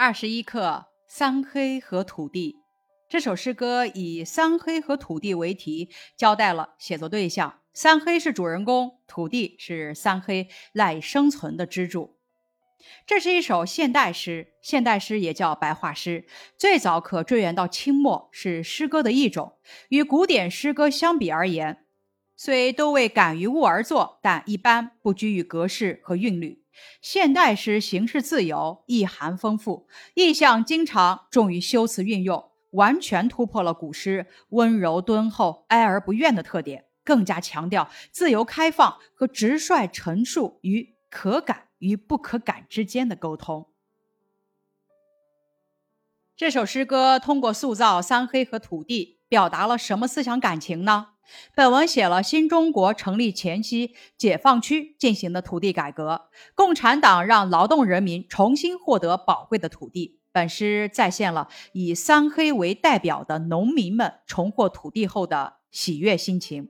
二十一课：三黑和土地。这首诗歌以“三黑和土地”为题，交代了写作对象：三黑是主人公，土地是三黑赖以生存的支柱。这是一首现代诗，现代诗也叫白话诗，最早可追源到清末，是诗歌的一种。与古典诗歌相比而言，虽都为感于物而作，但一般不拘于格式和韵律。现代诗形式自由，意涵丰富，意象经常重于修辞运用，完全突破了古诗温柔敦厚、哀而不怨的特点，更加强调自由开放和直率陈述与可感与不可感之间的沟通。这首诗歌通过塑造三黑和土地，表达了什么思想感情呢？本文写了新中国成立前夕解放区进行的土地改革，共产党让劳动人民重新获得宝贵的土地。本诗再现了以三黑为代表的农民们重获土地后的喜悦心情。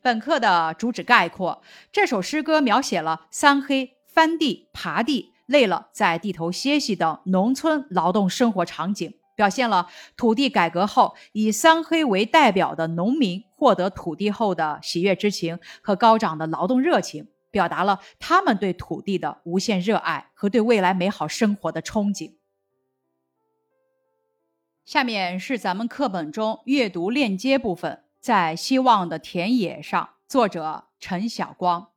本课的主旨概括：这首诗歌描写了三黑翻地、耙地、累了在地头歇息等农村劳动生活场景。表现了土地改革后以三黑为代表的农民获得土地后的喜悦之情和高涨的劳动热情，表达了他们对土地的无限热爱和对未来美好生活的憧憬。下面是咱们课本中阅读链接部分，在希望的田野上，作者陈晓光。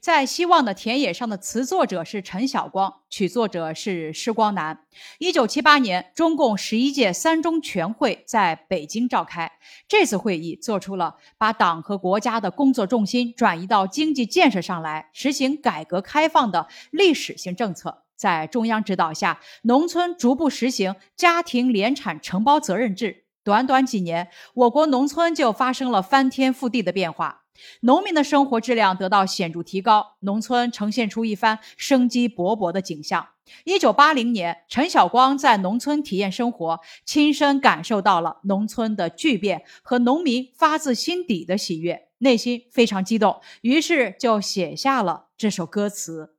在希望的田野上的词作者是陈晓光，曲作者是施光南。一九七八年，中共十一届三中全会在北京召开。这次会议做出了把党和国家的工作重心转移到经济建设上来，实行改革开放的历史性政策。在中央指导下，农村逐步实行家庭联产承包责任制。短短几年，我国农村就发生了翻天覆地的变化。农民的生活质量得到显著提高，农村呈现出一番生机勃勃的景象。一九八零年，陈晓光在农村体验生活，亲身感受到了农村的巨变和农民发自心底的喜悦，内心非常激动，于是就写下了这首歌词：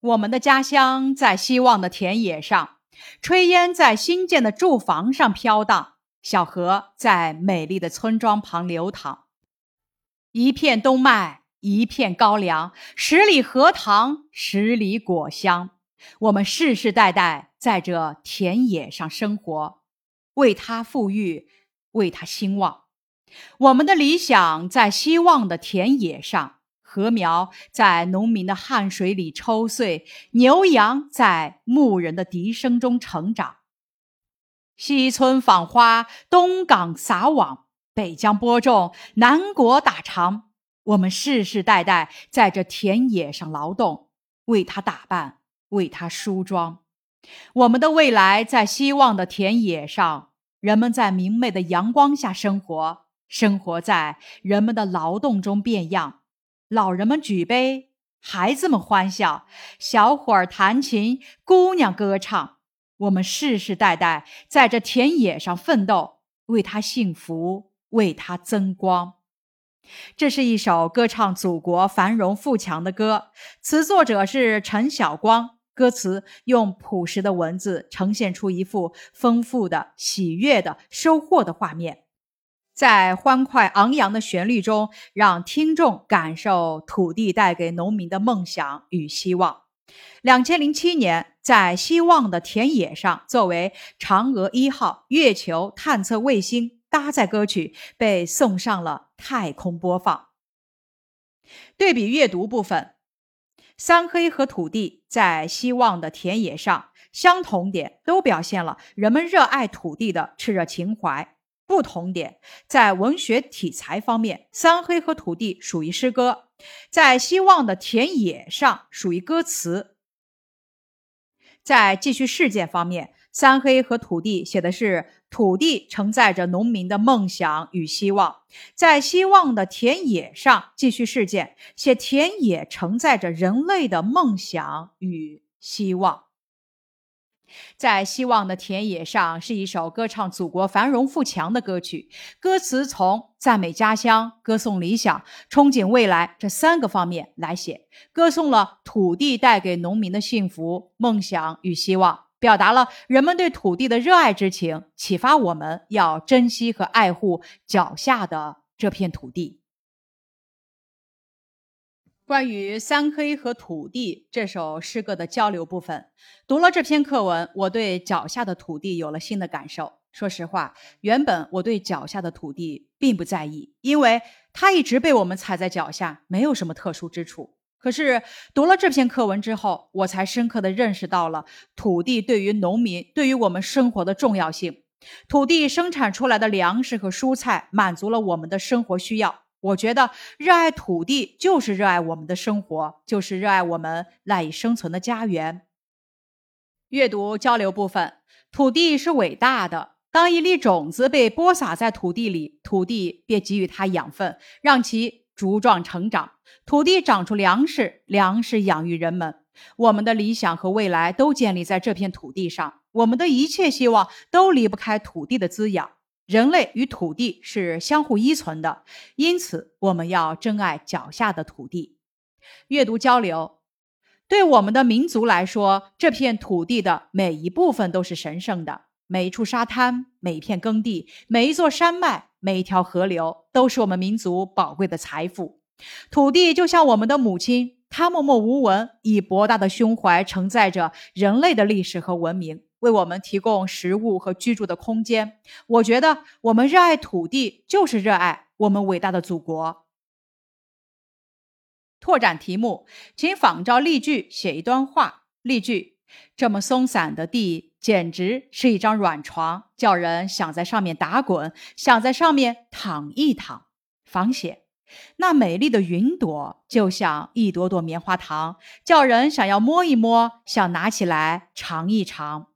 我们的家乡在希望的田野上，炊烟在新建的住房上飘荡。小河在美丽的村庄旁流淌，一片冬麦，一片高粱，十里荷塘，十里果香。我们世世代代在这田野上生活，为它富裕，为它兴旺。我们的理想在希望的田野上，禾苗在农民的汗水里抽穗，牛羊在牧人的笛声中成长。西村访花，东港撒网，北疆播种，南国打场。我们世世代代在这田野上劳动，为它打扮，为它梳妆。我们的未来在希望的田野上，人们在明媚的阳光下生活，生活在人们的劳动中变样。老人们举杯，孩子们欢笑，小伙儿弹琴，姑娘歌唱。我们世世代代在这田野上奋斗，为他幸福，为他增光。这是一首歌唱祖国繁荣富强的歌，词作者是陈晓光。歌词用朴实的文字呈现出一幅丰富的、喜悦的、收获的画面，在欢快昂扬的旋律中，让听众感受土地带给农民的梦想与希望。两千零七年，在希望的田野上，作为嫦娥一号月球探测卫星搭载歌曲被送上了太空播放。对比阅读部分，三黑和土地在希望的田野上，相同点都表现了人们热爱土地的炽热情怀；不同点在文学题材方面，三黑和土地属于诗歌，在希望的田野上属于歌词。在继续事件方面，三黑和土地写的是土地承载着农民的梦想与希望；在希望的田野上，继续事件写田野承载着人类的梦想与希望。在希望的田野上是一首歌唱祖国繁荣富强的歌曲，歌词从赞美家乡、歌颂理想、憧憬未来这三个方面来写，歌颂了土地带给农民的幸福、梦想与希望，表达了人们对土地的热爱之情，启发我们要珍惜和爱护脚下的这片土地。关于三黑和土地这首诗歌的交流部分，读了这篇课文，我对脚下的土地有了新的感受。说实话，原本我对脚下的土地并不在意，因为它一直被我们踩在脚下，没有什么特殊之处。可是读了这篇课文之后，我才深刻的认识到了土地对于农民、对于我们生活的重要性。土地生产出来的粮食和蔬菜，满足了我们的生活需要。我觉得热爱土地就是热爱我们的生活，就是热爱我们赖以生存的家园。阅读交流部分，土地是伟大的。当一粒种子被播撒在土地里，土地便给予它养分，让其茁壮成长。土地长出粮食，粮食养育人们。我们的理想和未来都建立在这片土地上，我们的一切希望都离不开土地的滋养。人类与土地是相互依存的，因此我们要珍爱脚下的土地。阅读交流，对我们的民族来说，这片土地的每一部分都是神圣的。每一处沙滩，每一片耕地，每一座山脉，每一条河流，都是我们民族宝贵的财富。土地就像我们的母亲，她默默无闻，以博大的胸怀承载着人类的历史和文明。为我们提供食物和居住的空间。我觉得我们热爱土地，就是热爱我们伟大的祖国。拓展题目，请仿照例句写一段话。例句：这么松散的地，简直是一张软床，叫人想在上面打滚，想在上面躺一躺。仿写：那美丽的云朵，就像一朵朵棉花糖，叫人想要摸一摸，想拿起来尝一尝。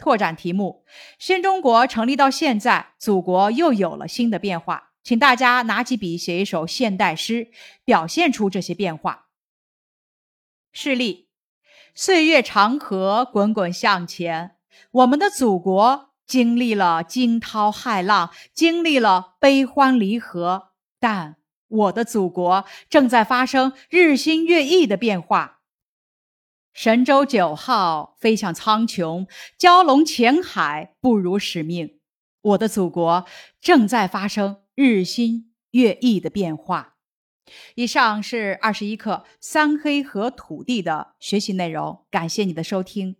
拓展题目：新中国成立到现在，祖国又有了新的变化，请大家拿起笔写一首现代诗，表现出这些变化。示例：岁月长河滚滚向前，我们的祖国经历了惊涛骇浪，经历了悲欢离合，但我的祖国正在发生日新月异的变化。神舟九号飞向苍穹，蛟龙潜海不辱使命。我的祖国正在发生日新月异的变化。以上是二十一课三黑和土地的学习内容，感谢你的收听。